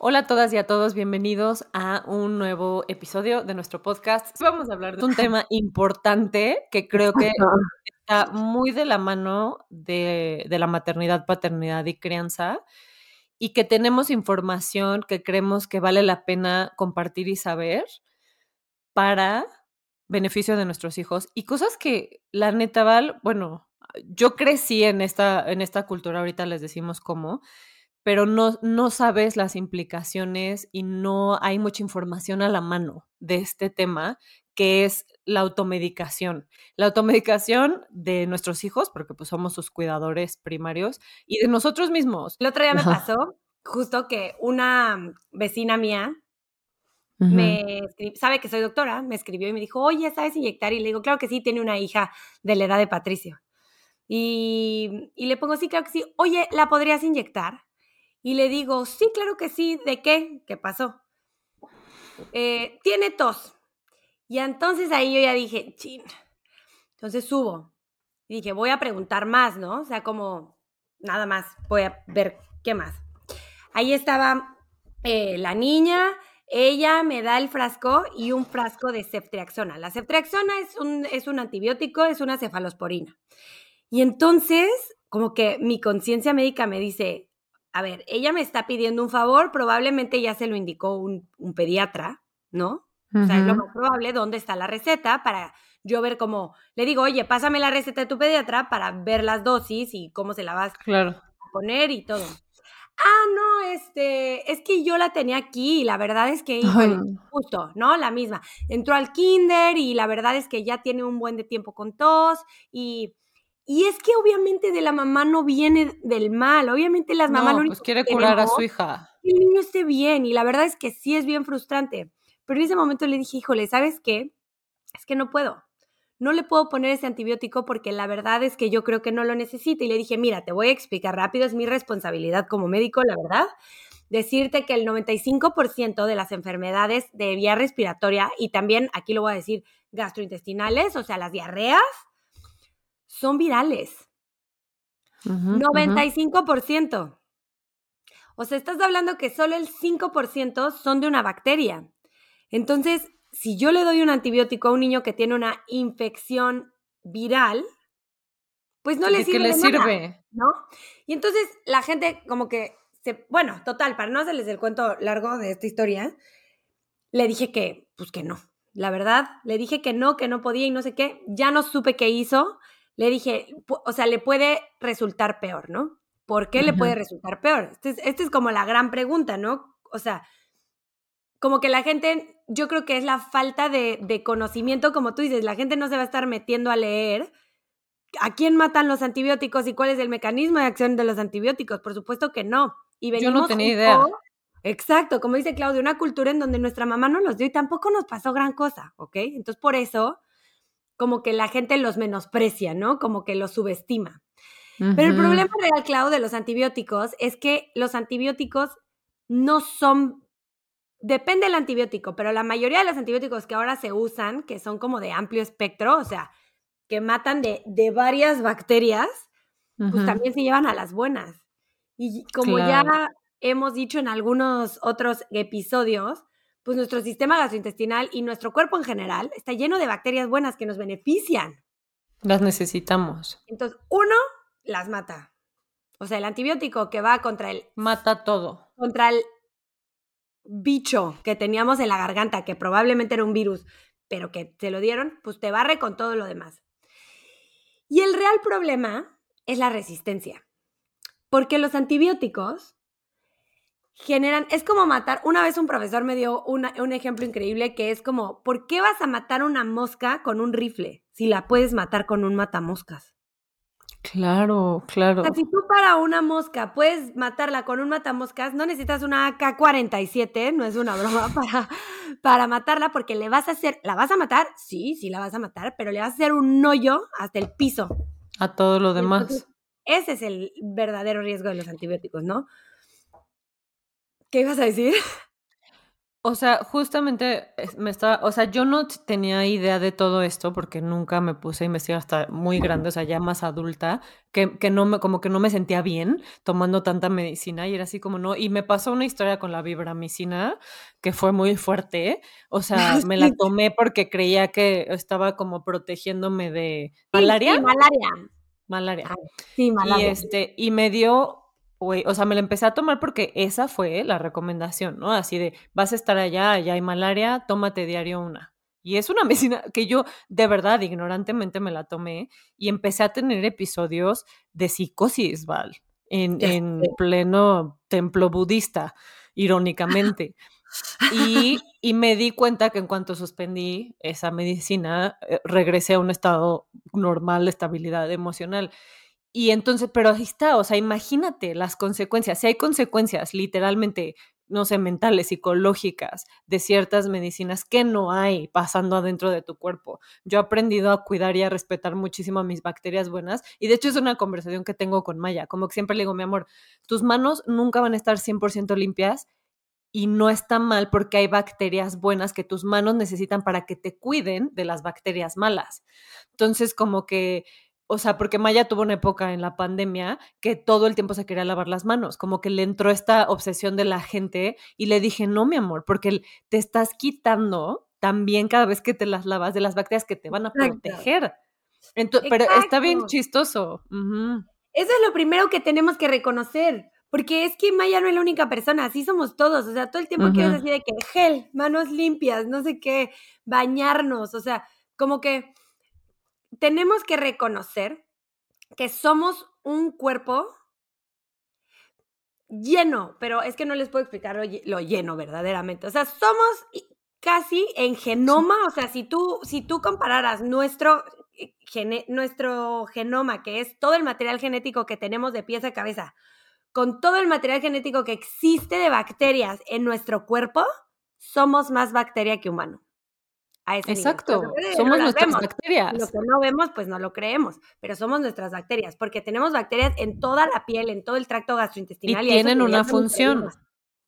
Hola a todas y a todos, bienvenidos a un nuevo episodio de nuestro podcast. Vamos a hablar de un tema importante que creo que está muy de la mano de, de la maternidad, paternidad y crianza y que tenemos información que creemos que vale la pena compartir y saber para beneficio de nuestros hijos y cosas que la neta Val, bueno, yo crecí en esta, en esta cultura, ahorita les decimos cómo, pero no, no sabes las implicaciones y no hay mucha información a la mano de este tema, que es la automedicación. La automedicación de nuestros hijos, porque pues somos sus cuidadores primarios, y de nosotros mismos. El otro día me pasó justo que una vecina mía me sabe que soy doctora, me escribió y me dijo, oye, ¿sabes inyectar? Y le digo, claro que sí, tiene una hija de la edad de Patricio. Y, y le pongo, sí, claro que sí, oye, ¿la podrías inyectar? Y le digo, sí, claro que sí, ¿de qué? ¿Qué pasó? Eh, tiene tos. Y entonces ahí yo ya dije, chin. Entonces subo. Y dije, voy a preguntar más, ¿no? O sea, como nada más, voy a ver qué más. Ahí estaba eh, la niña, ella me da el frasco y un frasco de ceftriaxona. La ceftriaxona es un, es un antibiótico, es una cefalosporina. Y entonces, como que mi conciencia médica me dice, a ver, ella me está pidiendo un favor, probablemente ya se lo indicó un, pediatra, ¿no? O sea, es lo más probable, ¿dónde está la receta? Para yo ver cómo, le digo, oye, pásame la receta de tu pediatra para ver las dosis y cómo se la vas a poner y todo. Ah, no, este, es que yo la tenía aquí y la verdad es que, justo, ¿no? La misma. Entró al kinder y la verdad es que ya tiene un buen de tiempo con tos y y es que obviamente de la mamá no viene del mal, obviamente las mamás no, pues quiere curar a su hija. Que el niño esté bien y la verdad es que sí es bien frustrante. Pero en ese momento le dije, híjole, ¿sabes qué? Es que no puedo. No le puedo poner ese antibiótico porque la verdad es que yo creo que no lo necesita. Y le dije, mira, te voy a explicar rápido, es mi responsabilidad como médico, la verdad, decirte que el 95% de las enfermedades de vía respiratoria y también, aquí lo voy a decir, gastrointestinales, o sea, las diarreas, son virales. 95%. O sea, estás hablando que solo el 5% son de una bacteria. Entonces, si yo le doy un antibiótico a un niño que tiene una infección viral, pues no le sirve. le sirve? ¿No? Y entonces la gente como que se, bueno, total, para no hacerles el cuento largo de esta historia, le dije que, pues que no. La verdad, le dije que no, que no podía y no sé qué. Ya no supe qué hizo le dije, o sea, le puede resultar peor, ¿no? ¿Por qué le puede resultar peor? Esta es, este es como la gran pregunta, ¿no? O sea, como que la gente, yo creo que es la falta de, de, conocimiento, como tú dices, la gente no se va a estar metiendo a leer a quién matan los antibióticos y cuál es el mecanismo de acción de los antibióticos. Por supuesto que no. Y yo no tenía idea. Exacto, como dice Claudia, una cultura en donde nuestra mamá no los dio y tampoco nos pasó gran cosa, ¿ok? Entonces, por eso como que la gente los menosprecia, ¿no? Como que los subestima. Pero el problema real, Clau, de los antibióticos es que los antibióticos no son, depende del antibiótico, pero la mayoría de los antibióticos que ahora se usan, que son como de amplio espectro, o sea, que matan de, de varias bacterias, pues también se llevan a las buenas. Y como ya hemos dicho en algunos otros episodios, pues nuestro sistema gastrointestinal y nuestro cuerpo en general está lleno de bacterias buenas que nos benefician. Las necesitamos. Entonces, uno, las mata. O sea, el antibiótico que va contra el... Mata todo. Contra el bicho que teníamos en la garganta, que probablemente era un virus, pero que te lo dieron, pues te barre con todo lo demás. Y el real problema es la resistencia. Porque los antibióticos generan, es como matar, una vez un profesor me dio un ejemplo increíble que es como, ¿por qué vas a matar una mosca con un rifle si la puedes matar con un matamoscas? Claro, claro. O sea, si tú para una mosca puedes matarla con un matamoscas, no necesitas una AK-47, no es una broma, para, para matarla porque le vas a hacer, ¿la vas a matar? Sí, sí la vas a matar, pero le vas a hacer un hoyo hasta el piso. A todo lo demás. ese es el verdadero riesgo de los antibióticos, ¿no? ¿Qué ibas a decir? O sea, justamente me estaba, o sea, yo no tenía idea de todo esto porque nunca me puse a investigar hasta muy grande, o sea, ya más adulta, que, que no me, como que no me sentía bien tomando tanta medicina y era así como no, y me pasó una historia con la vibramicina que fue muy fuerte, o sea, me la tomé porque creía que estaba como protegiéndome de malaria. Sí, malaria. Malaria. sí, malaria. Y este, y me dio o sea, me la empecé a tomar porque esa fue la recomendación, ¿no? Así de, vas a estar allá, allá hay malaria, tómate diario una. Y es una medicina que yo de verdad ignorantemente me la tomé y empecé a tener episodios de psicosis, Val, en, en pleno templo budista, irónicamente. Y, y, me di cuenta que en cuanto suspendí esa medicina, eh, regresé a un estado normal de estabilidad emocional. Y entonces, pero ahí está, o sea, imagínate las consecuencias. Si hay consecuencias literalmente, no sé, mentales, psicológicas de ciertas medicinas que no hay pasando adentro de tu cuerpo. Yo he aprendido a cuidar y a respetar muchísimo a mis bacterias buenas. Y de hecho es una conversación que tengo con Maya, como que siempre le digo, mi amor, tus manos nunca van a estar 100% limpias y no está mal porque hay bacterias buenas que tus manos necesitan para que te cuiden de las bacterias malas. Entonces, como que o sea, porque Maya tuvo una época en la pandemia que todo el tiempo se quería lavar las manos, como que le entró esta obsesión de la gente y le dije, no, mi amor, porque te estás quitando también cada vez que te las lavas de las bacterias que te van a proteger. pero está bien chistoso. Eso es lo primero que tenemos que reconocer. Porque es que Maya no es la única persona, así somos todos. O sea, todo el tiempo quieres decir de que gel, manos limpias, no sé qué, bañarnos. O sea, como que tenemos que reconocer que somos un cuerpo lleno, pero es que no les puedo explicar lo, lleno verdaderamente. O sea, somos casi en genoma, o sea, si tú, si tú compararas nuestro, eh, nuestro genoma, que es todo el material genético que tenemos de pieza a cabeza, con todo el material genético que existe de bacterias en nuestro cuerpo, somos más bacteria que humano. Exacto, somos nuestras bacterias. Lo que no vemos, pues no lo creemos, pero somos nuestras bacterias, porque tenemos bacterias en toda la piel, en todo el tracto gastrointestinal. Y, tienen una función.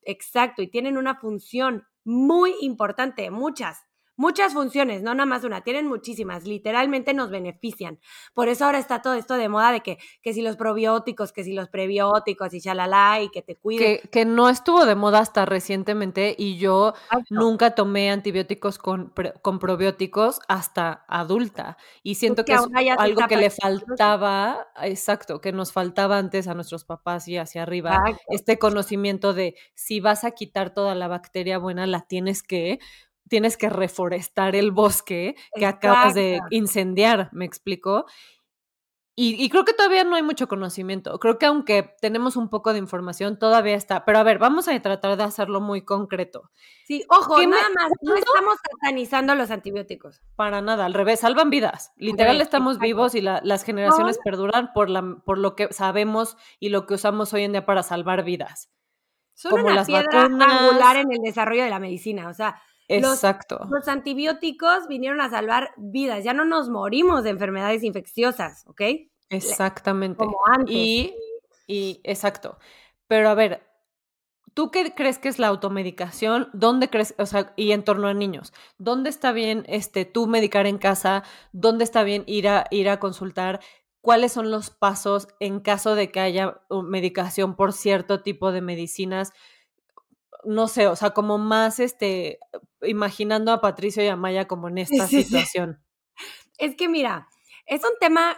Exacto, y tienen una función muy importante, muchas muchas funciones, no nada más una, tienen muchísimas, literalmente nos benefician. Por eso ahora está todo esto de moda de que, que si los probióticos, que si los prebióticos y chalala y que te cuide. Que, no estuvo de moda hasta recientemente y yo nunca tomé antibióticos con, con probióticos hasta adulta y siento que es algo que le faltaba, exacto, que nos faltaba antes a nuestros papás y hacia arriba, este conocimiento de si vas a quitar toda la bacteria buena, la tienes que tienes que reforestar el bosque que acabas de incendiar, ¿me explico? Y, creo que todavía no hay mucho conocimiento. Creo que aunque tenemos un poco de información, todavía está. Pero a ver, vamos a tratar de hacerlo muy concreto. Sí, ojo, nada más, no estamos satanizando los antibióticos. Para nada, al revés, salvan vidas. Literal estamos vivos y las generaciones perduran por, la, por lo que sabemos y lo que usamos hoy en día para salvar vidas. Son Como una las piedra angular en el desarrollo de la medicina. O sea, Exacto. Los, antibióticos vinieron a salvar vidas, ya no nos morimos de enfermedades infecciosas, ¿ok? Exactamente. Como antes. Y, y, exacto. Pero a ver, ¿tú qué crees que es la automedicación? ¿Dónde crees, o sea, y en torno a niños? ¿Dónde está bien este, tú medicar en casa? ¿Dónde está bien ir a, ir a consultar? ¿Cuáles son los pasos en caso de que haya medicación por cierto tipo de medicinas? No sé, o sea, como más este, imaginando a Patricio y a Maya como en esta situación. Es que mira, es un tema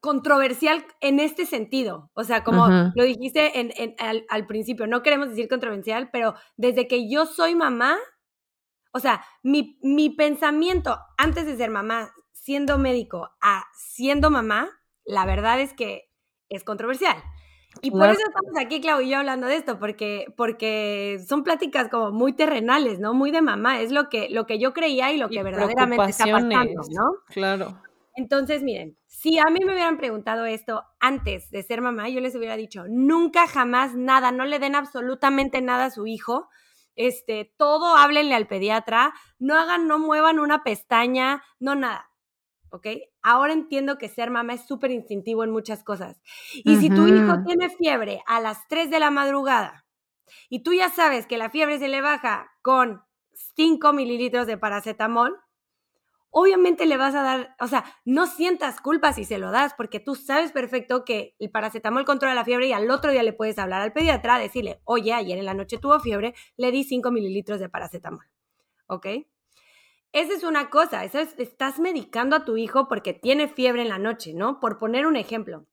controversial en este sentido. O sea, como lo dijiste en, al, principio, no queremos decir controversial, pero desde que yo soy mamá, o sea, mi, mi pensamiento antes de ser mamá, siendo médico, a siendo mamá, la verdad es que es controversial. Y por eso estamos aquí, Clau y yo, hablando de esto, porque, porque son pláticas como muy terrenales, ¿no? Muy de mamá, es lo que, lo que yo creía y lo que verdaderamente está pasando, ¿no? Claro. Entonces, miren, si a mí me hubieran preguntado esto antes de ser mamá, yo les hubiera dicho, nunca jamás nada, no le den absolutamente nada a su hijo, este, todo háblenle al pediatra, no hagan, no muevan una pestaña, no nada. ¿Ok? Ahora entiendo que ser mamá es súper instintivo en muchas cosas. Y si tu hijo tiene fiebre a las 3 de la madrugada y tú ya sabes que la fiebre se le baja con 5 mililitros de paracetamol, obviamente le vas a dar, o sea, no sientas culpa si se lo das, porque tú sabes perfecto que el paracetamol controla la fiebre y al otro día le puedes hablar al pediatra, decirle, oye, ayer en la noche tuvo fiebre, le di 5 mililitros de paracetamol. ¿Ok? Esa es una cosa, eso es, estás medicando a tu hijo porque tiene fiebre en la noche, ¿no? Por poner un ejemplo.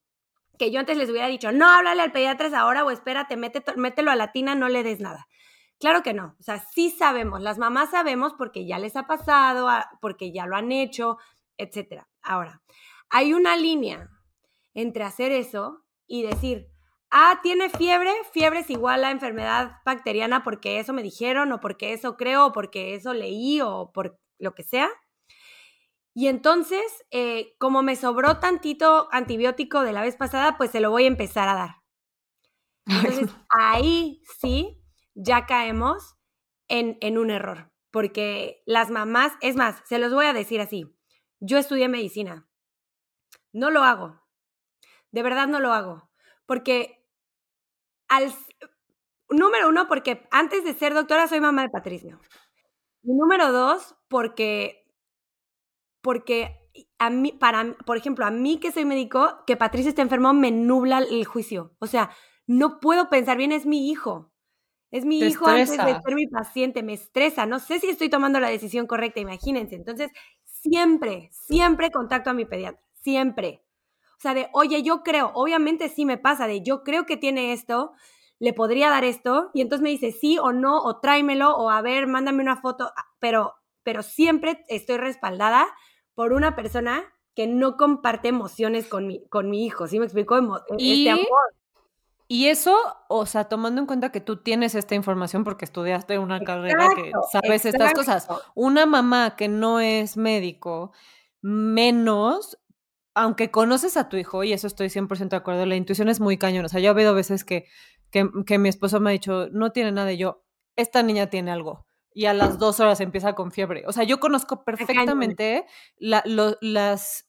Que yo antes les hubiera dicho, no, háblale al pediatra ahora o espérate, mételo a la tina, no le des nada. Claro que no, o sea, sí sabemos, las mamás sabemos porque ya les ha pasado, porque ya lo han hecho, etc. Ahora, hay una línea entre hacer eso y decir, ah, tiene fiebre, fiebre es igual a enfermedad bacteriana porque eso me dijeron o porque eso creo o porque eso leí o por lo que sea. Y entonces, eh, como me sobró tantito antibiótico de la vez pasada, pues se lo voy a empezar a dar. Entonces, ahí sí ya caemos en, en un error, porque las mamás, es más, se los voy a decir así, yo estudié medicina, no lo hago, de verdad no lo hago, porque al, número uno, porque antes de ser doctora soy mamá de Patricio. Y número dos, porque, porque a mí, para, por ejemplo, a mí que soy médico, que Patricio esté enfermo me nubla el juicio. O sea, no puedo pensar bien, es mi hijo. Es mi hijo antes de ser mi paciente, me estresa, no sé si estoy tomando la decisión correcta, imagínense. Entonces, siempre, siempre contacto a mi pediatra, siempre. O sea, de, oye, yo creo, obviamente sí me pasa, de yo creo que tiene esto, le podría dar esto, y entonces me dice sí o no, o tráemelo, o a ver, mándame una foto, ah, pero, pero siempre estoy respaldada por una persona que no comparte emociones con mi, con mi hijo, ¿sí me explico? Este amor. Y eso, o sea, tomando en cuenta que tú tienes esta información porque estudiaste una carrera que sabes estas cosas. Una mamá que no es médico, menos, aunque conoces a tu hijo, y eso estoy 100% de acuerdo, la intuición es muy cañón. O sea, yo he habido veces que, que, mi esposo me ha dicho, no tiene nada, y yo, esta niña tiene algo. Y a las dos horas empieza con fiebre. O sea, yo conozco perfectamente las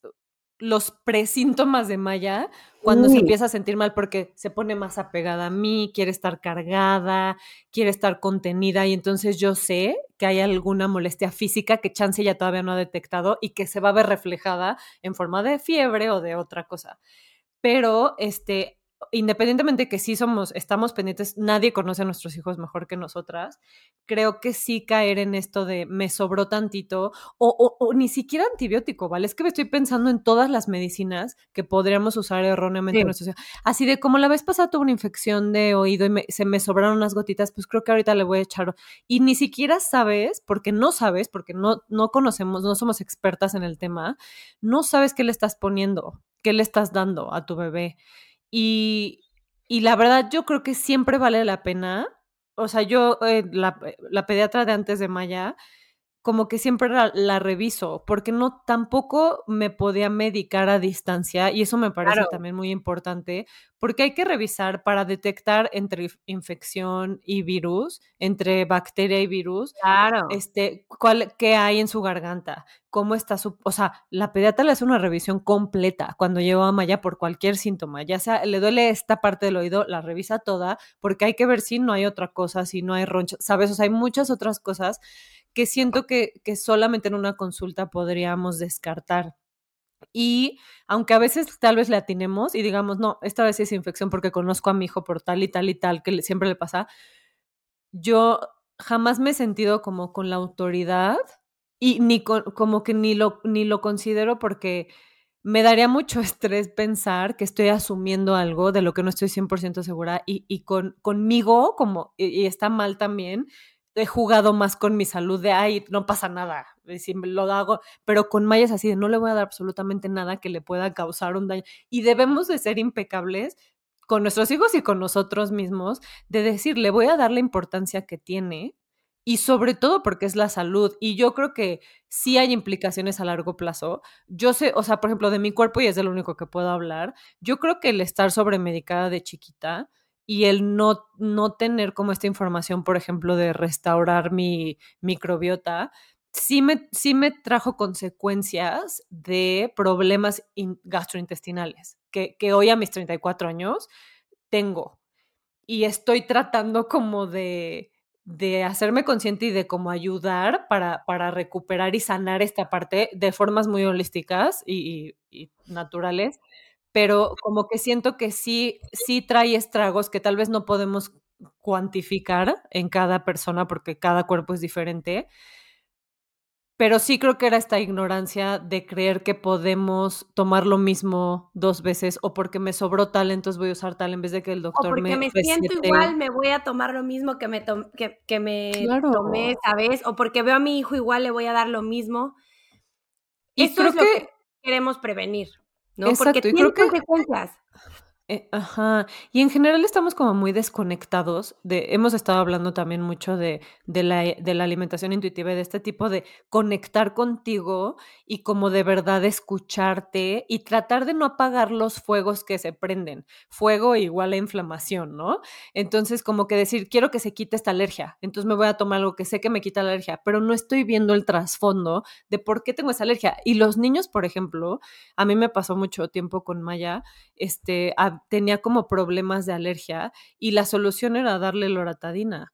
los presíntomas de Maya cuando se empieza a sentir mal porque se pone más apegada a mí, quiere estar cargada, quiere estar contenida y entonces yo sé que hay alguna molestia física que Chance ya todavía no ha detectado y que se va a ver reflejada en forma de fiebre o de otra cosa. Pero este independientemente que sí somos, estamos pendientes, nadie conoce a nuestros hijos mejor que nosotras, creo que sí caer en esto de me sobró tantito o, ni siquiera antibiótico, ¿vale? Es que me estoy pensando en todas las medicinas que podríamos usar erróneamente en nuestra Así de como la vez pasada tuve una infección de oído y se me sobraron unas gotitas, pues creo que ahorita le voy a echar. Y ni siquiera sabes, porque no sabes, porque no, no conocemos, no somos expertas en el tema, no sabes qué le estás poniendo, qué le estás dando a tu bebé. Y, la verdad, yo creo que siempre vale la pena. O sea, yo, eh, la, la, pediatra de antes de Maya, como que siempre la, reviso, porque no tampoco me podía medicar a distancia y eso me parece también muy importante, porque hay que revisar para detectar entre infección y virus, entre bacteria y virus, claro. este, cuál, qué hay en su garganta, cómo está su, o sea, la pediatra le hace una revisión completa cuando lleva a Maya por cualquier síntoma, ya sea le duele esta parte del oído, la revisa toda, porque hay que ver si no hay otra cosa, si no hay roncha, sabes, o sea, hay muchas otras cosas que siento que, solamente en una consulta podríamos descartar. Y aunque a veces tal vez le atinemos y digamos, no, esta vez es infección porque conozco a mi hijo por tal y tal y tal, que siempre le pasa, yo jamás me he sentido como con la autoridad y ni como que ni lo, ni lo considero porque me daría mucho estrés pensar que estoy asumiendo algo de lo que no estoy 100% segura y, y con, conmigo, como, y, está mal también, he jugado más con mi salud de, ay, no pasa nada, si lo hago, pero con Maya es así de, no le voy a dar absolutamente nada que le pueda causar un daño. Y debemos de ser impecables con nuestros hijos y con nosotros mismos, de decir, le voy a dar la importancia que tiene y sobre todo porque es la salud. Y yo creo que sí hay implicaciones a largo plazo. Yo sé, o sea, por ejemplo, de mi cuerpo, y es de lo único que puedo hablar, yo creo que el estar sobremedicada de chiquita, y el no, no tener como esta información, por ejemplo, de restaurar mi microbiota, sí me, sí me trajo consecuencias de problemas gastrointestinales, que, que hoy a mis 34 años tengo. y estoy tratando como de, de hacerme consciente y de cómo ayudar para, para recuperar y sanar esta parte de formas muy holísticas y naturales, pero como que siento que sí, sí trae estragos que tal vez no podemos cuantificar en cada persona porque cada cuerpo es diferente, pero sí creo que era esta ignorancia de creer que podemos tomar lo mismo dos veces o porque me sobró tal, entonces voy a usar tal en vez de que el doctor o porque me, siento igual, me voy a tomar lo mismo que me, que, que, me tomé esa vez o porque veo a mi hijo igual, le voy a dar lo mismo. Y Esto creo es lo que, queremos prevenir, ¿no? porque tiene creo consecuencias. Eh, ajá, y en general estamos como muy desconectados de, hemos estado hablando también mucho de, de la alimentación intuitiva y de este tipo de conectar contigo y como de verdad escucharte y tratar de no apagar los fuegos que se prenden. Fuego igual a inflamación, ¿no? Entonces como que decir, quiero que se quite esta alergia, entonces me voy a tomar algo que sé que me quita la alergia, pero no estoy viendo el trasfondo de por qué tengo esa alergia. Y los niños, por ejemplo, a mí me pasó mucho tiempo con Maya, este, a tenía como problemas de alergia y la solución era darle loratadina,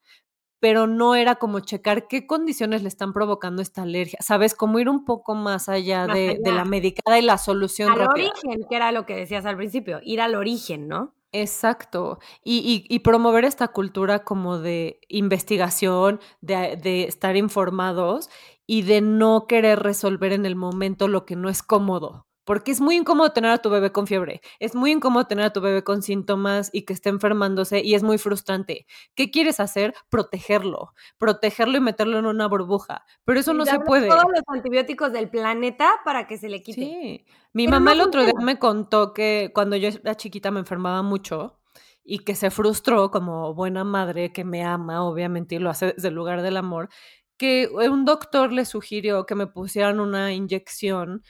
pero no era como checar qué condiciones le están provocando esta alergia, ¿sabes? Como ir un poco más allá, de, la medicada y la solución al origen, que era lo que decías al principio, ir al origen, ¿no? Exacto. Y, promover esta cultura como de investigación, de, de, estar informados y de no querer resolver en el momento lo que no es cómodo porque es muy incómodo tener a tu bebé con fiebre, es muy incómodo tener a tu bebé con síntomas y que esté enfermándose y es muy frustrante. ¿Qué quieres hacer? Protegerlo, protegerlo y meterlo en una burbuja, pero eso no se puede. Todos los antibióticos del planeta para que se le quite. Sí. Mi mamá el otro día me contó que cuando yo era chiquita me enfermaba mucho y que se frustró como buena madre que me ama, obviamente, y lo hace desde el lugar del amor, que un doctor le sugirió que me pusieran una inyección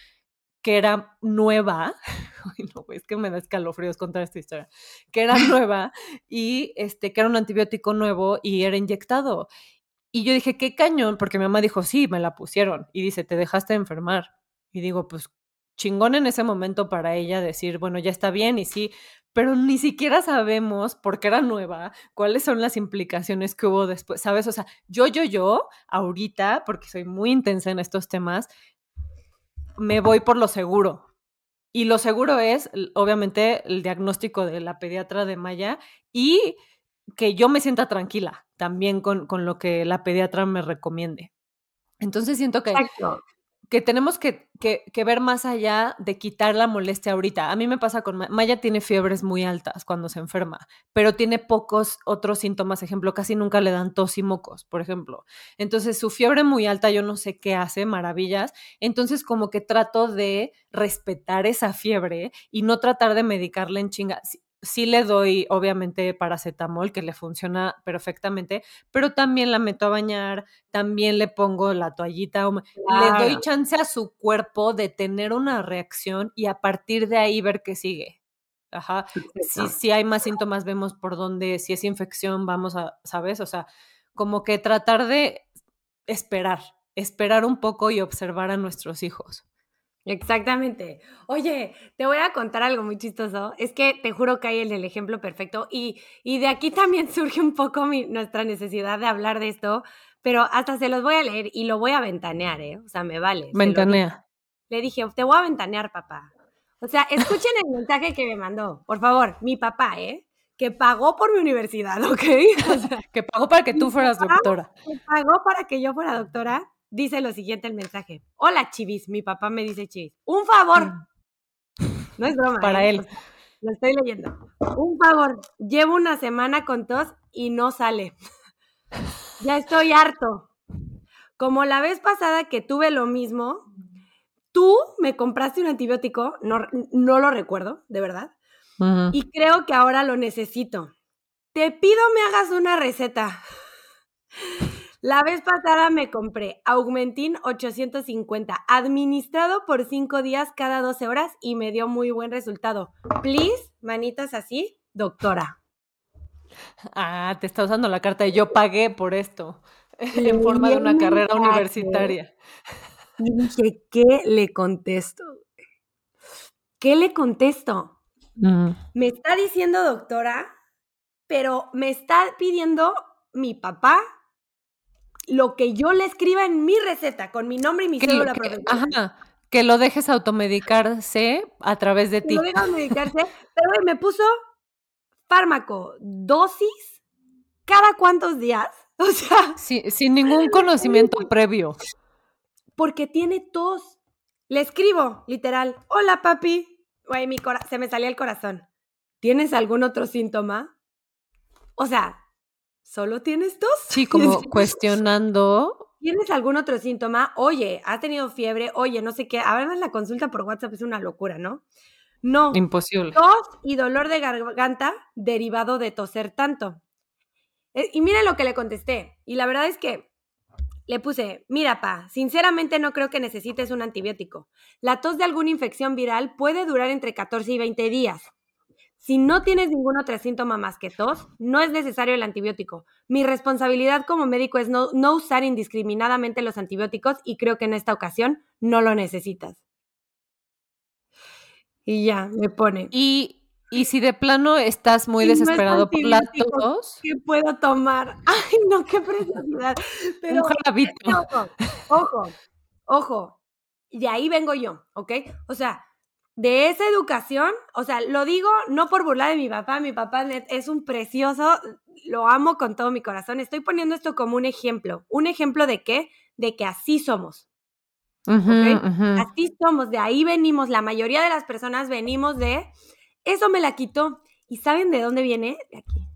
que era nueva, no, es que me da escalofríos contar esta historia, que era nueva y este, que era un antibiótico nuevo y era inyectado. Y yo dije, qué cañón, porque mi mamá dijo, sí, me la pusieron. Y dice, te dejaste enfermar. Y digo, pues chingón en ese momento para ella decir, bueno, ya está bien y sí, pero ni siquiera sabemos, porque era nueva, cuáles son las implicaciones que hubo después, ¿sabes? O sea, yo, yo, yo, ahorita, porque soy muy intensa en estos temas, me voy por lo seguro. Y lo seguro es, obviamente, el diagnóstico de la pediatra de Maya y que yo me sienta tranquila también con, con lo que la pediatra me recomiende. Entonces siento que, que tenemos que, ver más allá de quitar la molestia ahorita. A mí me pasa con Maya, tiene fiebres muy altas cuando se enferma, pero tiene pocos otros síntomas, ejemplo, casi nunca le dan tos y mocos, por ejemplo. Entonces su fiebre muy alta, yo no sé qué hace, maravillas. Entonces como que trato de respetar esa fiebre y no tratar de medicarla en chinga sí le doy, obviamente, paracetamol, que le funciona perfectamente, pero también la meto a bañar, también le pongo la toallita, le doy chance a su cuerpo de tener una reacción y a partir de ahí ver qué sigue. Ajá. Si, si hay más síntomas, vemos por dónde, si es infección, vamos a, ¿sabes? O sea, como que tratar de esperar, esperar un poco y observar a nuestros hijos. Exactamente. Oye, te voy a contar algo muy chistoso. Es que te juro que hay el, el ejemplo perfecto y, y, de aquí también surge un poco mi, nuestra necesidad de hablar de esto, pero hasta se los voy a leer y lo voy a ventanear, ¿eh? O sea, me vale. Ventanea. Le dije, te voy a ventanear, papá. O sea, escuchen el mensaje que me mandó, por favor, mi papá, ¿eh? Que pagó por mi universidad, ¿ok? que pagó para que tú fueras doctora. Que pagó para que yo fuera doctora dice lo siguiente el mensaje. Hola, Chivis. Mi papá me dice Chivis. Un favor. Mm. No es broma. Para ¿eh? él. Lo estoy leyendo. Un favor. Llevo una semana con tos y no sale. ya estoy harto. Como la vez pasada que tuve lo mismo, tú me compraste un antibiótico, no, no lo recuerdo, de verdad, y creo que ahora lo necesito. Te pido me hagas una receta. La vez pasada me compré Augmentin 850, administrado por 5 días cada 12 horas y me dio muy buen resultado. Please, manitas así, doctora. Ah, te está usando la carta de yo pagué por esto en forma de una carrera universitaria. Y dije, ¿qué le contesto? ¿Qué le contesto? Mm. Me está diciendo, doctora, pero me está pidiendo mi papá lo que yo le escriba en mi receta, con mi nombre y mi cédula Ajá, que lo dejes automedicarse a través de ti. Lo dejes automedicarse, pero me puso fármaco, dosis, cada cuántos días. O sea. sin ningún conocimiento previo. Porque tiene tos. Le escribo, literal. Hola, papi. Güey, mi se me salía el corazón. ¿Tienes algún otro síntoma? O sea, ¿solo tienes tos? Sí, como cuestionando. ¿Tienes algún otro síntoma? Oye, ¿has tenido fiebre? Oye, no sé qué. Además, la consulta por WhatsApp es una locura, ¿no? No. Imposible. Tos y dolor de garganta derivado de toser tanto. Eh, y mira lo que le contesté. Y la verdad es que le puse, mira, pa, sinceramente no creo que necesites un antibiótico. La tos de alguna infección viral puede durar entre 14 y 20 días. Si no tienes ningún otro síntoma más que tos, no es necesario el antibiótico. Mi responsabilidad como médico es no, no, usar indiscriminadamente los antibióticos y creo que en esta ocasión no lo necesitas. Y ya, me pone. Y y si de plano estás muy desesperado por la tos. ¿Qué puedo tomar? Ay, no, qué preciosidad. Pero, Ojo, ojo, ojo. De ahí vengo yo, ¿ok? O sea, de esa educación, o sea, lo digo no por burlar de mi papá, mi papá es un precioso, lo amo con todo mi corazón. Estoy poniendo esto como un ejemplo. ¿Un ejemplo de qué? De que así somos. Así somos, de ahí venimos. La mayoría de las personas venimos de eso me la quitó. ¿Y saben de dónde viene? De aquí.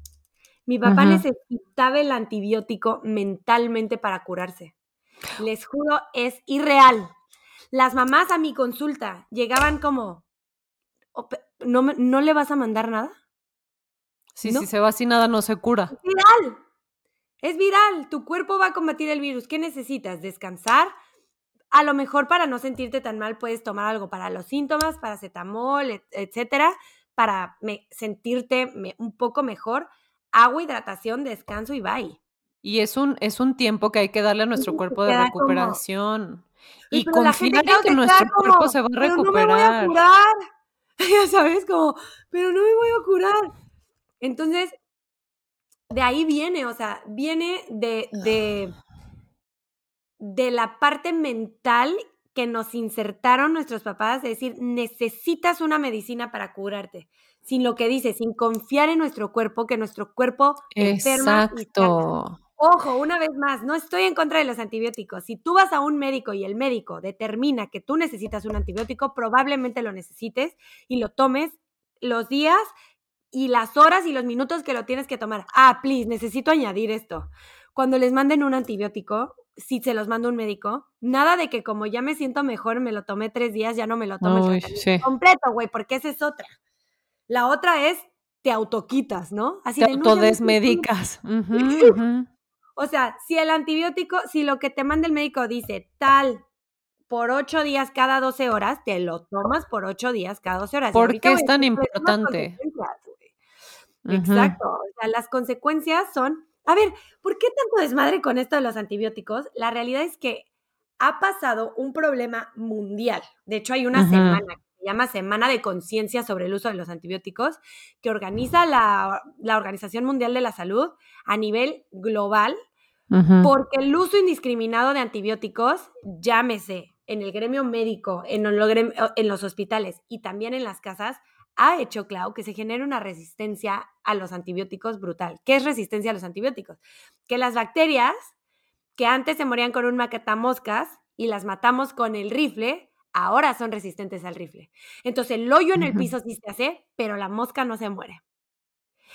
Mi papá necesitaba el antibiótico mentalmente para curarse. Les juro, es irreal. Las mamás a mi consulta llegaban como, ¿no, ¿no le vas a mandar nada? Sí, si se va sin nada no se cura. Es viral. Es viral. Tu cuerpo va a combatir el virus. ¿Qué necesitas? Descansar. A lo mejor para no sentirte tan mal puedes tomar algo para los síntomas, paracetamol, etcétera para sentirte un poco mejor, agua, hidratación, descanso y bye. Y es un, es un tiempo que hay que darle a nuestro cuerpo de recuperación. Y confiar en que nuestro cuerpo se va a recuperar. Pero no me voy a curar. ya sabes, como, pero no me voy a curar. Entonces, de ahí viene, o sea, viene de, de, de la parte mental que nos insertaron nuestros papás, es decir, necesitas una medicina para curarte, sin lo que dice, sin confiar en nuestro cuerpo, que nuestro cuerpo Exacto. Ojo, una vez más, no estoy en contra de los antibióticos. Si tú vas a un médico y el médico determina que tú necesitas un antibiótico, probablemente lo necesites y lo tomes los días y las horas y los minutos que lo tienes que tomar. Ah, please, necesito añadir esto. Cuando les manden un antibiótico, si se los manda un médico, nada de que como ya me siento mejor, me lo tomé tres días, ya no me lo tomo completo, güey, porque esa es otra. La otra es te autoquitas, ¿no? Así te autodesmedicas. O sea, si el antibiótico, si lo que te manda el médico dice tal por ocho días cada 12 horas, te lo tomas por ocho días cada 12 horas. ¿Por qué es tan importante? Exacto. O sea, las consecuencias son a ver, ¿por qué tanto desmadre con esto de los antibióticos? La realidad es que ha pasado un problema mundial. De hecho, hay una semana llama Semana de Conciencia sobre el uso de los antibióticos que organiza la, Organización Mundial de la Salud a nivel global, porque el uso indiscriminado de antibióticos, llámese en el gremio médico, en, en los hospitales y también en las casas, ha hecho, Clau, que se genere una resistencia a los antibióticos brutal. ¿Qué es resistencia a los antibióticos? Que las bacterias que antes se morían con un maquetamoscas y las matamos con el rifle, ahora son resistentes al rifle. Entonces el hoyo en el piso sí se hace, pero la mosca no se muere.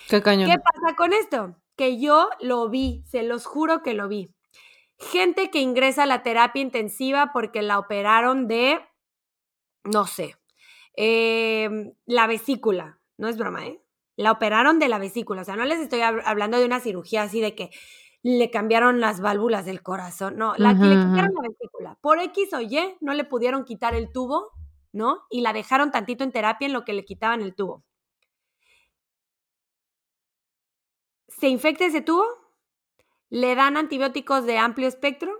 ¿Qué cañón? ¿Qué pasa con esto? Que yo lo vi, se los juro que lo vi. Gente que ingresa a la terapia intensiva porque la operaron de, no sé, Em, la vesícula, no es broma, ¿eh? La operaron de la vesícula, o sea, no les estoy hablando de una cirugía así de que le cambiaron las válvulas del corazón, no, la, le quitaron la vesícula. Por X o Y no le pudieron quitar el tubo, ¿no? Y la dejaron tantito en terapia en lo que le quitaban el tubo. Se infecta ese tubo, le dan antibióticos de amplio espectro,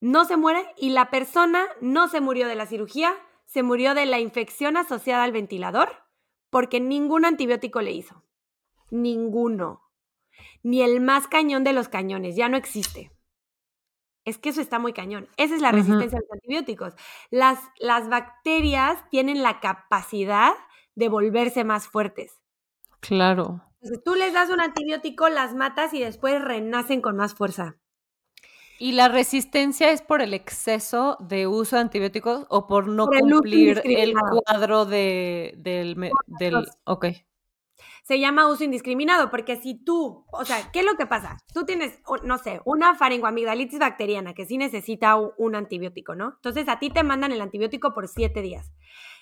no se muere y la persona no se murió de la cirugía, se murió de la infección asociada al ventilador porque ningún antibiótico le hizo. ninguno. Ni el más cañón de los cañones, ya no existe. Es que eso está muy cañón. Esa es la resistencia a los antibióticos. Las, las bacterias tienen la capacidad de volverse más fuertes. Claro. Entonces tú les das un antibiótico, las matas y después renacen con más fuerza. ¿Y la resistencia es por el exceso de uso de antibióticos o por no cumplir el cuadro de, del, del... Ok. Se llama uso indiscriminado porque si tú, o sea, ¿qué es lo que pasa? Tú tienes, no sé, una faringoamigdalitis bacteriana que sí necesita un antibiótico, ¿no? Entonces a ti te mandan el antibiótico por siete días.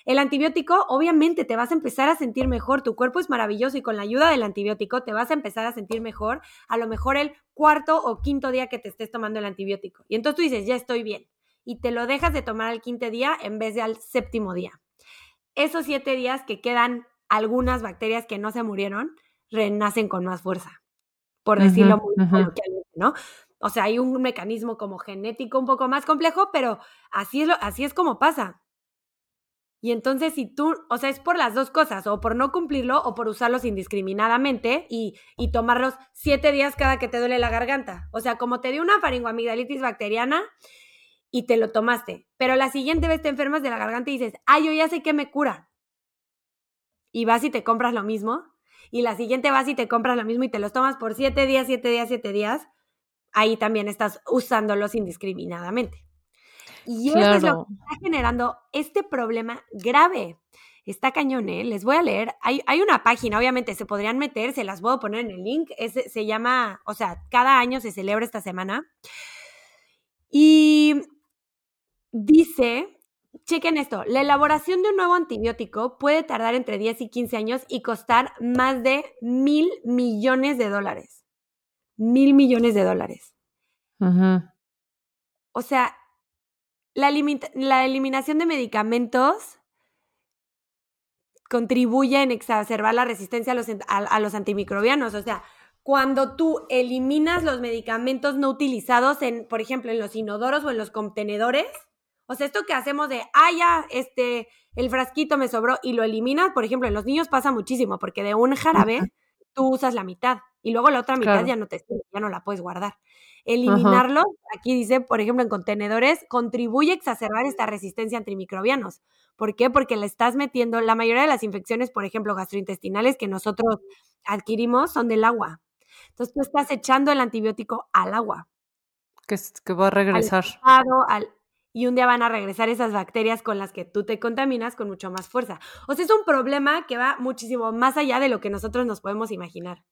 El antibiótico, obviamente, te vas a empezar a sentir mejor. Tu cuerpo es maravilloso y con la ayuda del antibiótico te vas a empezar a sentir mejor. A lo mejor el cuarto o quinto día que te estés tomando el antibiótico. Y entonces tú dices, ya estoy bien. Y te lo dejas de tomar al quinto día en vez de al séptimo día. Esos siete días que quedan algunas bacterias que no se murieron, renacen con más fuerza. Por decirlo muy coloquialmente, ¿no? O sea, hay un mecanismo como genético un poco más complejo, pero así es, así es como pasa. Y entonces si tú, o sea, es por las dos cosas, o por no cumplirlo o por usarlos indiscriminadamente y, y tomarlos siete días cada que te duele la garganta. O sea, como te dio una faringoamigdalitis bacteriana y te lo tomaste, pero la siguiente vez te enfermas de la garganta y dices, ay, yo ya sé que me cura. Y vas y te compras lo mismo, y la siguiente vas y te compras lo mismo y te los tomas por siete días, siete días, siete días, ahí también estás usándolos indiscriminadamente. Y eso es lo que está generando este problema grave. Está cañón, ¿eh? Les voy a leer. Hay, hay, una página, obviamente, se podrían meter, se las puedo poner en el link. se llama, o sea, cada año se celebra esta semana. Y dice, chequen esto, la elaboración de un nuevo antibiótico puede tardar entre 10 y 15 años y costar más de mil millones de dólares. Mil millones de dólares. O sea, la, eliminación de medicamentos contribuye en exacerbar la resistencia a los, a los, antimicrobianos. O sea, cuando tú eliminas los medicamentos no utilizados en, por ejemplo, en los inodoros o en los contenedores, o sea, esto que hacemos de, ah, ya, este, el frasquito me sobró y lo eliminas, por ejemplo, en los niños pasa muchísimo, porque de un jarabe tú usas la mitad y luego la otra mitad ya no te ya no la puedes guardar. Eliminarlo, aquí dice, por ejemplo, en contenedores, contribuye a exacerbar esta resistencia a antimicrobianos. ¿Por qué? Porque le estás metiendo, la mayoría de las infecciones, por ejemplo, gastrointestinales que nosotros adquirimos son del agua. Entonces tú estás echando el antibiótico al agua. Que, que va a regresar. Al, y un día van a regresar esas bacterias con las que tú te contaminas con mucho más fuerza. O sea, es un problema que va muchísimo más allá de lo que nosotros nos podemos imaginar.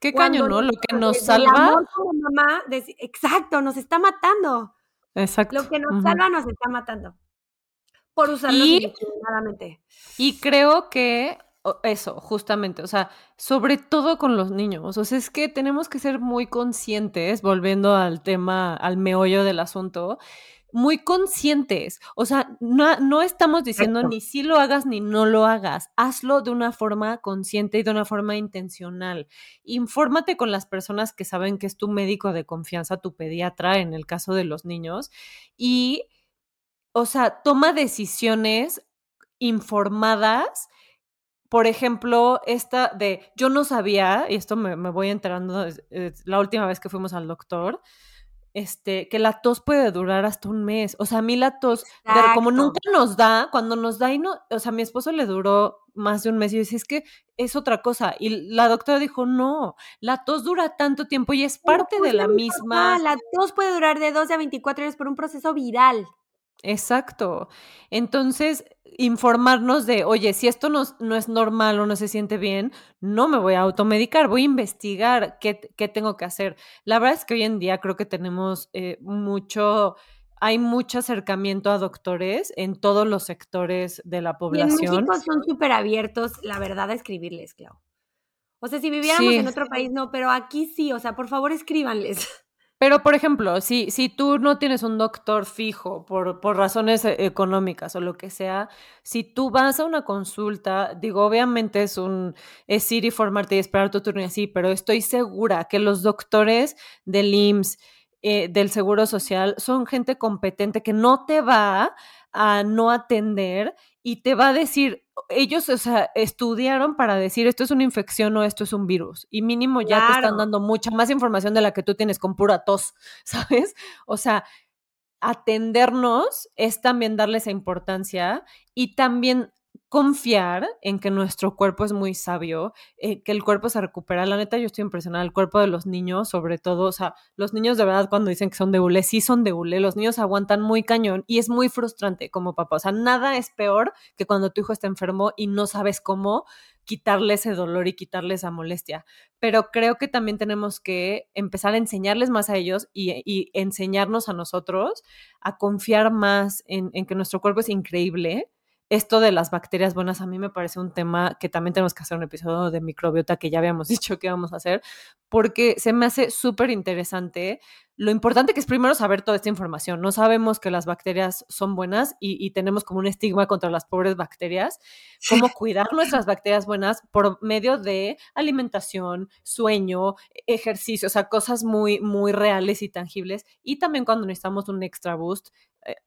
Qué caño, ¿no? Lo que nos salva. mamá, exacto, nos está matando. Exacto. Lo que nos salva nos está matando. Por usarlo y, Y creo que eso, justamente, o sea, sobre todo con los niños, o sea, es que tenemos que ser muy conscientes, volviendo al tema, al meollo del asunto, muy conscientes. O sea, no, no estamos diciendo ni si lo hagas ni no lo hagas. Hazlo de una forma consciente y de una forma intencional. Infórmate con las personas que saben que es tu médico de confianza, tu pediatra, en el caso de los niños. Y, o sea, toma decisiones informadas por ejemplo, esta de yo no sabía, y esto me, voy enterando la última vez que fuimos al doctor, este, que la tos puede durar hasta un mes. O sea, a mí la tos, como nunca nos da, cuando nos da y no, o sea, a mi esposo le duró más de un mes y yo decía, es que es otra cosa. Y la doctora dijo, no, la tos dura tanto tiempo y es parte de la misma. La tos puede durar de 12 a 24 horas por un proceso viral. Exacto. Entonces, informarnos de, oye, si esto no, no, es normal o no se siente bien, no me voy a automedicar, voy a investigar qué, qué tengo que hacer. La verdad es que hoy en día creo que tenemos eh, mucho, hay mucho acercamiento a doctores en todos los sectores de la población. Y en México son súper abiertos, la verdad, a escribirles, Clau. O sea, si viviéramos en otro país, no, pero aquí sí, o sea, por favor escríbanles. Pero, por ejemplo, si, si tú no tienes un doctor fijo por, por razones e, económicas o lo que sea, si tú vas a una consulta, digo, obviamente es un es ir y formarte y esperar tu turno y así, pero estoy segura que los doctores del IMSS, eh, del Seguro Social, son gente competente que no te va a no atender y te va a decir, ellos, o sea, estudiaron para decir esto es una infección o esto es un virus. Y mínimo ya te están dando mucha más información de la que tú tienes con pura tos, ¿sabes? O sea, atendernos es también darle esa importancia y también confiar en que nuestro cuerpo es muy sabio, eh, que el cuerpo se recupera. La neta, yo estoy impresionada. El cuerpo de los niños, sobre todo, o sea, los niños de verdad cuando dicen que son de hule, sí son de hule. Los niños aguantan muy cañón y es muy frustrante como papá. O sea, nada es peor que cuando tu hijo está enfermo y no sabes cómo quitarle ese dolor y quitarle esa molestia. Pero creo que también tenemos que empezar a enseñarles más a ellos y, enseñarnos a nosotros a confiar más en que nuestro cuerpo es increíble esto de las bacterias buenas a mí me parece un tema que también tenemos que hacer un episodio de microbiota que ya habíamos dicho que íbamos a hacer, porque se me hace súper interesante lo importante que es primero saber toda esta información. No sabemos que las bacterias son buenas y, tenemos como un estigma contra las pobres bacterias. Cómo cuidar nuestras bacterias buenas por medio de alimentación, sueño, ejercicio, o sea, cosas muy, muy reales y tangibles. Y también cuando necesitamos un extra boost,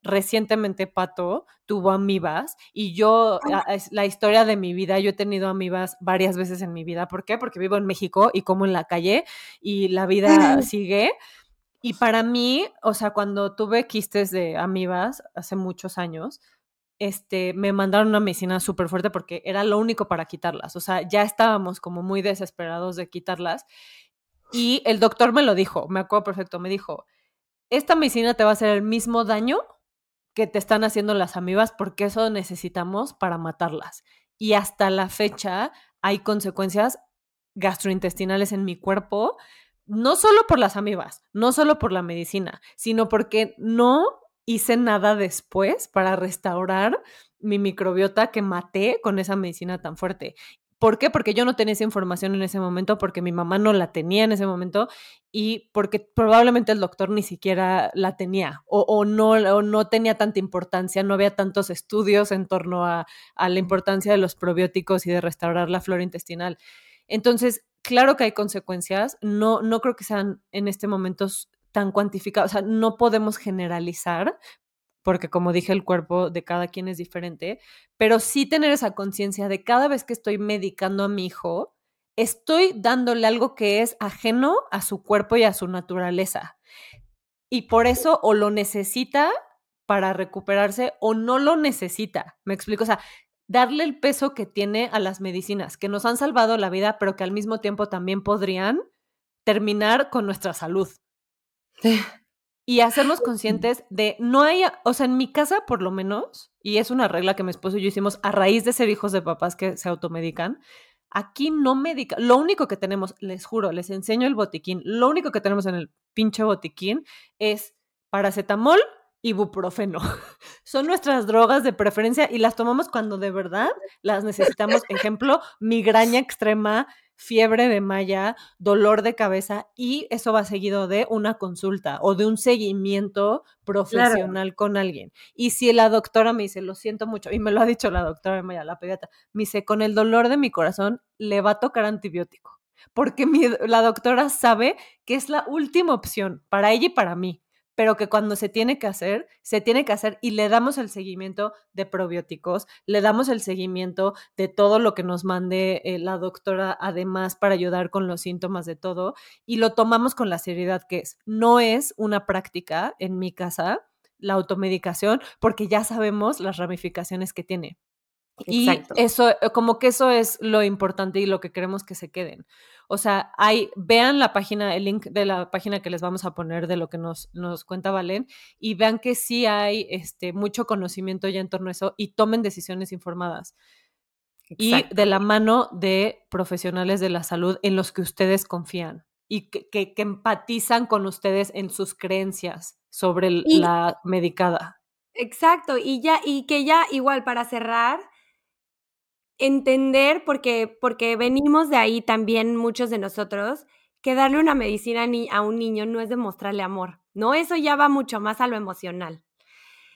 recientemente Pato tuvo amibas y yo, es la historia de mi vida, yo he tenido amibas varias veces en mi vida. ¿Por qué? Porque vivo en México y como en la calle y la vida sigue. Y para mí, o sea, cuando tuve quistes de amibas hace muchos años, este, me mandaron una medicina súper fuerte porque era lo único para quitarlas. O sea, ya estábamos como muy desesperados de quitarlas. Y el doctor me lo dijo, me acuerdo perfecto, me dijo, esta medicina te va a hacer el mismo daño que te están haciendo las amibas porque eso necesitamos para matarlas. Y hasta la fecha hay consecuencias gastrointestinales en mi cuerpo, no solo por las amibas, no solo por la medicina, sino porque no hice nada después para restaurar mi microbiota que maté con esa medicina tan fuerte. ¿Por qué? Porque yo no tenía esa información en ese momento, porque mi mamá no la tenía en ese momento y porque probablemente el doctor ni siquiera la tenía o, no, no tenía tanta importancia, no había tantos estudios en torno a, a la importancia de los probióticos y de restaurar la flora intestinal. Entonces, claro que hay consecuencias, no, no creo que sean en este momento tan cuantificadas, o sea, no podemos generalizar, porque como dije, el cuerpo de cada quien es diferente, pero sí tener esa conciencia de cada vez que estoy medicando a mi hijo, estoy dándole algo que es ajeno a su cuerpo y a su naturaleza. Y por eso o lo necesita para recuperarse o no lo necesita. Me explico, o sea, darle el peso que tiene a las medicinas, que nos han salvado la vida, pero que al mismo tiempo también podrían terminar con nuestra salud y hacernos conscientes de no hay, o sea, en mi casa por lo menos, y es una regla que mi esposo y yo hicimos a raíz de ser hijos de papás que se automedican, aquí no medica, lo único que tenemos, les juro, les enseño el botiquín, lo único que tenemos en el pinche botiquín es paracetamol, ibuprofeno. Son nuestras drogas de preferencia y las tomamos cuando de verdad las necesitamos. Ejemplo, migraña extrema, fiebre de malla, dolor de cabeza y eso va seguido de una consulta o de un seguimiento profesional con alguien. Y si la doctora me dice, lo siento mucho, y me lo ha dicho la doctora Maya, la pediatra, me dice, con el dolor de mi corazón le va a tocar antibiótico, porque la doctora sabe que es la última opción para ella y para mí pero que cuando se tiene que hacer, se tiene que hacer y le damos el seguimiento de probióticos, le damos el seguimiento de todo lo que nos mande eh, la doctora, además para ayudar con los síntomas de todo, y lo tomamos con la seriedad que es. No es una práctica en mi casa la automedicación, porque ya sabemos las ramificaciones que tiene. Y eso, eh, como que eso es lo importante y lo que queremos que se queden. O sea, hay, vean la página, el link de la página que les vamos a poner de lo que nos, nos cuenta Valen y vean que sí hay este, mucho conocimiento ya en torno a eso y tomen decisiones informadas. Y de la mano de profesionales de la salud en los que ustedes confían y que, que, empatizan con ustedes en sus creencias sobre la medicada. Exacto, y ya, y que ya igual para cerrar, entender, porque, porque venimos de ahí también muchos de nosotros, que darle una medicina a un niño no es demostrarle amor, ¿no? Eso ya va mucho más a lo emocional.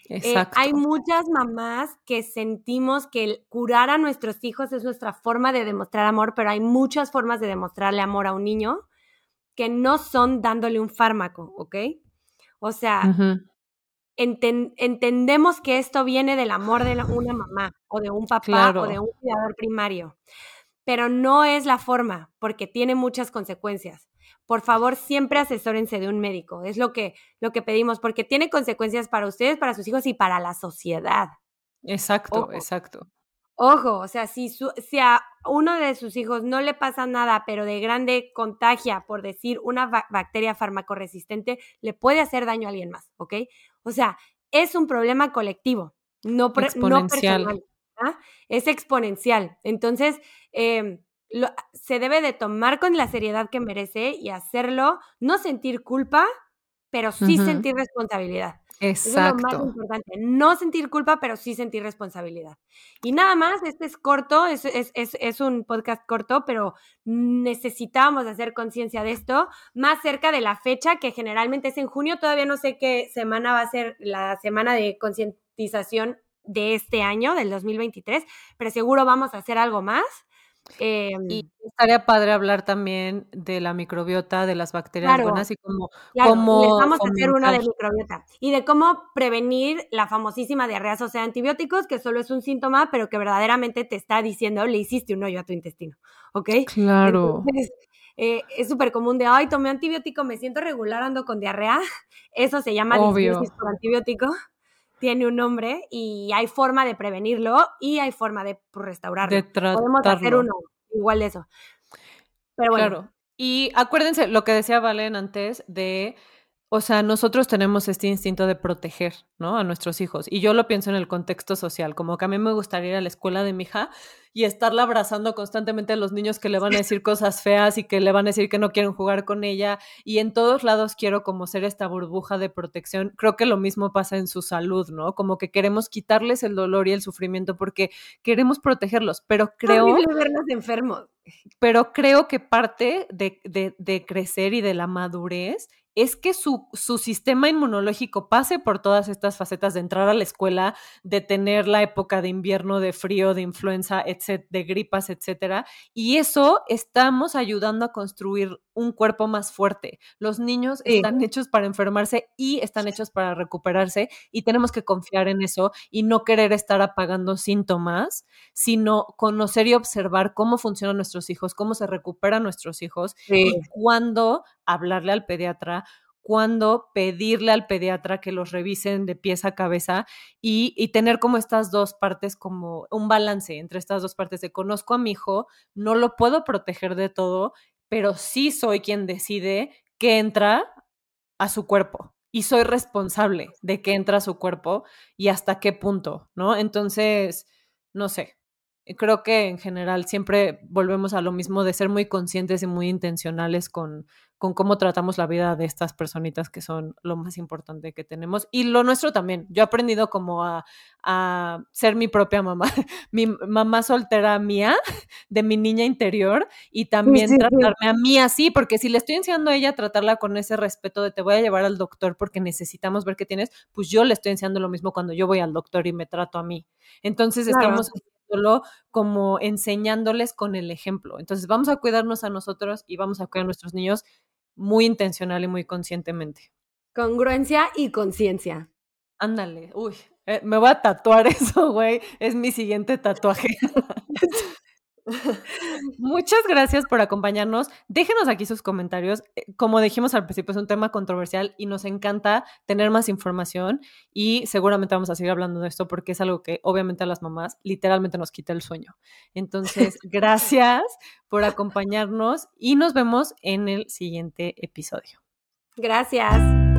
Eh, Exacto. hay muchas mamás que sentimos que el curar a nuestros hijos es nuestra forma de demostrar amor, pero hay muchas formas de demostrarle amor a un niño que no son dándole un fármaco, ¿ok? O sea, entendemos que esto viene del amor de una mamá o de un papá o de un cuidador primario, pero no es la forma porque tiene muchas consecuencias. Por favor, siempre asesórense de un médico. Es lo que, lo que pedimos, porque tiene consecuencias para ustedes, para sus hijos y para la sociedad. Exacto, exacto. Ojo, o sea, si, si a uno de sus hijos no le pasa nada, pero de grande contagia, por decir, una bacteria farmacoresistente, le puede hacer daño a alguien más, ¿ok? O sea, es un problema colectivo, no, personal. ¿ah? Es exponencial. Entonces, em, se debe de tomar con la seriedad que merece y hacerlo, no sentir culpa, pero sí sentir responsabilidad. Exacto. es lo más importante. No sentir culpa, pero sí sentir responsabilidad. Y nada más, este es corto, es, es, es, un podcast corto, pero necesitamos hacer conciencia de esto más cerca de la fecha, que generalmente es en junio. Todavía no sé qué semana va a ser la semana de concientización de este año, del 2023, pero seguro vamos a hacer algo más. Y em, estaría padre hablar también de la microbiota, de las bacterias buenas y cómo, cómo vamos a hacer una de microbiota y de cómo prevenir la famosísima diarrea, o sea, antibióticos, que solo es un síntoma, pero que verdaderamente te está diciendo, le hiciste un hoyo a tu intestino, ¿ok? Claro. Eh, es súper común de, ay, tomé antibiótico, me siento regular, ando con diarrea. Eso se llama disbiosis por antibiótico tiene un nombre y hay forma de prevenirlo y hay forma de restaurarlo. De Podemos hacer uno igual de eso. Pero bueno. Claro. Y acuérdense lo que decía Valen antes de o sea, nosotros tenemos este instinto de proteger, ¿no? A nuestros hijos. Y yo lo pienso en el contexto social, como que a mí me gustaría ir a la escuela de mi hija y estarla abrazando constantemente a los niños que le van a decir cosas feas y que le van a decir que no quieren jugar con ella. Y en todos lados quiero como ser esta burbuja de protección. Creo que lo mismo pasa en su salud, ¿no? Como que queremos quitarles el dolor y el sufrimiento porque queremos protegerlos, pero creo... verlos enfermos. Pero creo que parte de, de, de crecer y de la madurez es que su, su, sistema inmunológico pase por todas estas facetas de entrar a la escuela, de tener la época de invierno, de frío, de influenza, de gripas, etcétera. Y eso estamos ayudando a construir un cuerpo más fuerte. Los niños están hechos para enfermarse y están hechos para recuperarse y tenemos que confiar en eso y no querer estar apagando síntomas, sino conocer y observar cómo funcionan nuestros hijos, cómo se recuperan nuestros hijos y cuándo hablarle al pediatra, cuándo pedirle al pediatra que los revisen de pies a cabeza y, y, tener como estas dos partes, como un balance entre estas dos partes de conozco a mi hijo, no lo puedo proteger de todo, pero sí soy quien decide qué entra a su cuerpo y soy responsable de qué entra a su cuerpo y hasta qué punto, ¿no? Entonces, no sé, creo que en general siempre volvemos a lo mismo de ser muy conscientes y muy intencionales con, con cómo tratamos la vida de estas personitas que son lo más importante que tenemos. Y lo nuestro también. Yo he aprendido como a, a ser mi propia mamá, mi mamá soltera mía, de mi niña interior, y también tratarme a mí así, porque si le estoy enseñando a ella a tratarla con ese respeto de te voy a llevar al doctor porque necesitamos ver qué tienes, pues yo le estoy enseñando lo mismo cuando yo voy al doctor y me trato a mí. Entonces estamos como enseñándoles con el ejemplo. Entonces vamos a cuidarnos a nosotros y vamos a cuidar a nuestros niños muy intencional y muy conscientemente. Congruencia y conciencia. Ándale, uy, eh, me voy a tatuar eso, güey. Es mi siguiente tatuaje. Muchas gracias por acompañarnos. Déjenos aquí sus comentarios. Eh, como dijimos al principio, es un tema controversial y nos encanta tener más información y seguramente vamos a seguir hablando de esto porque es algo que obviamente a las mamás literalmente nos quita el sueño. Entonces, gracias por acompañarnos y nos vemos en el siguiente episodio. Gracias.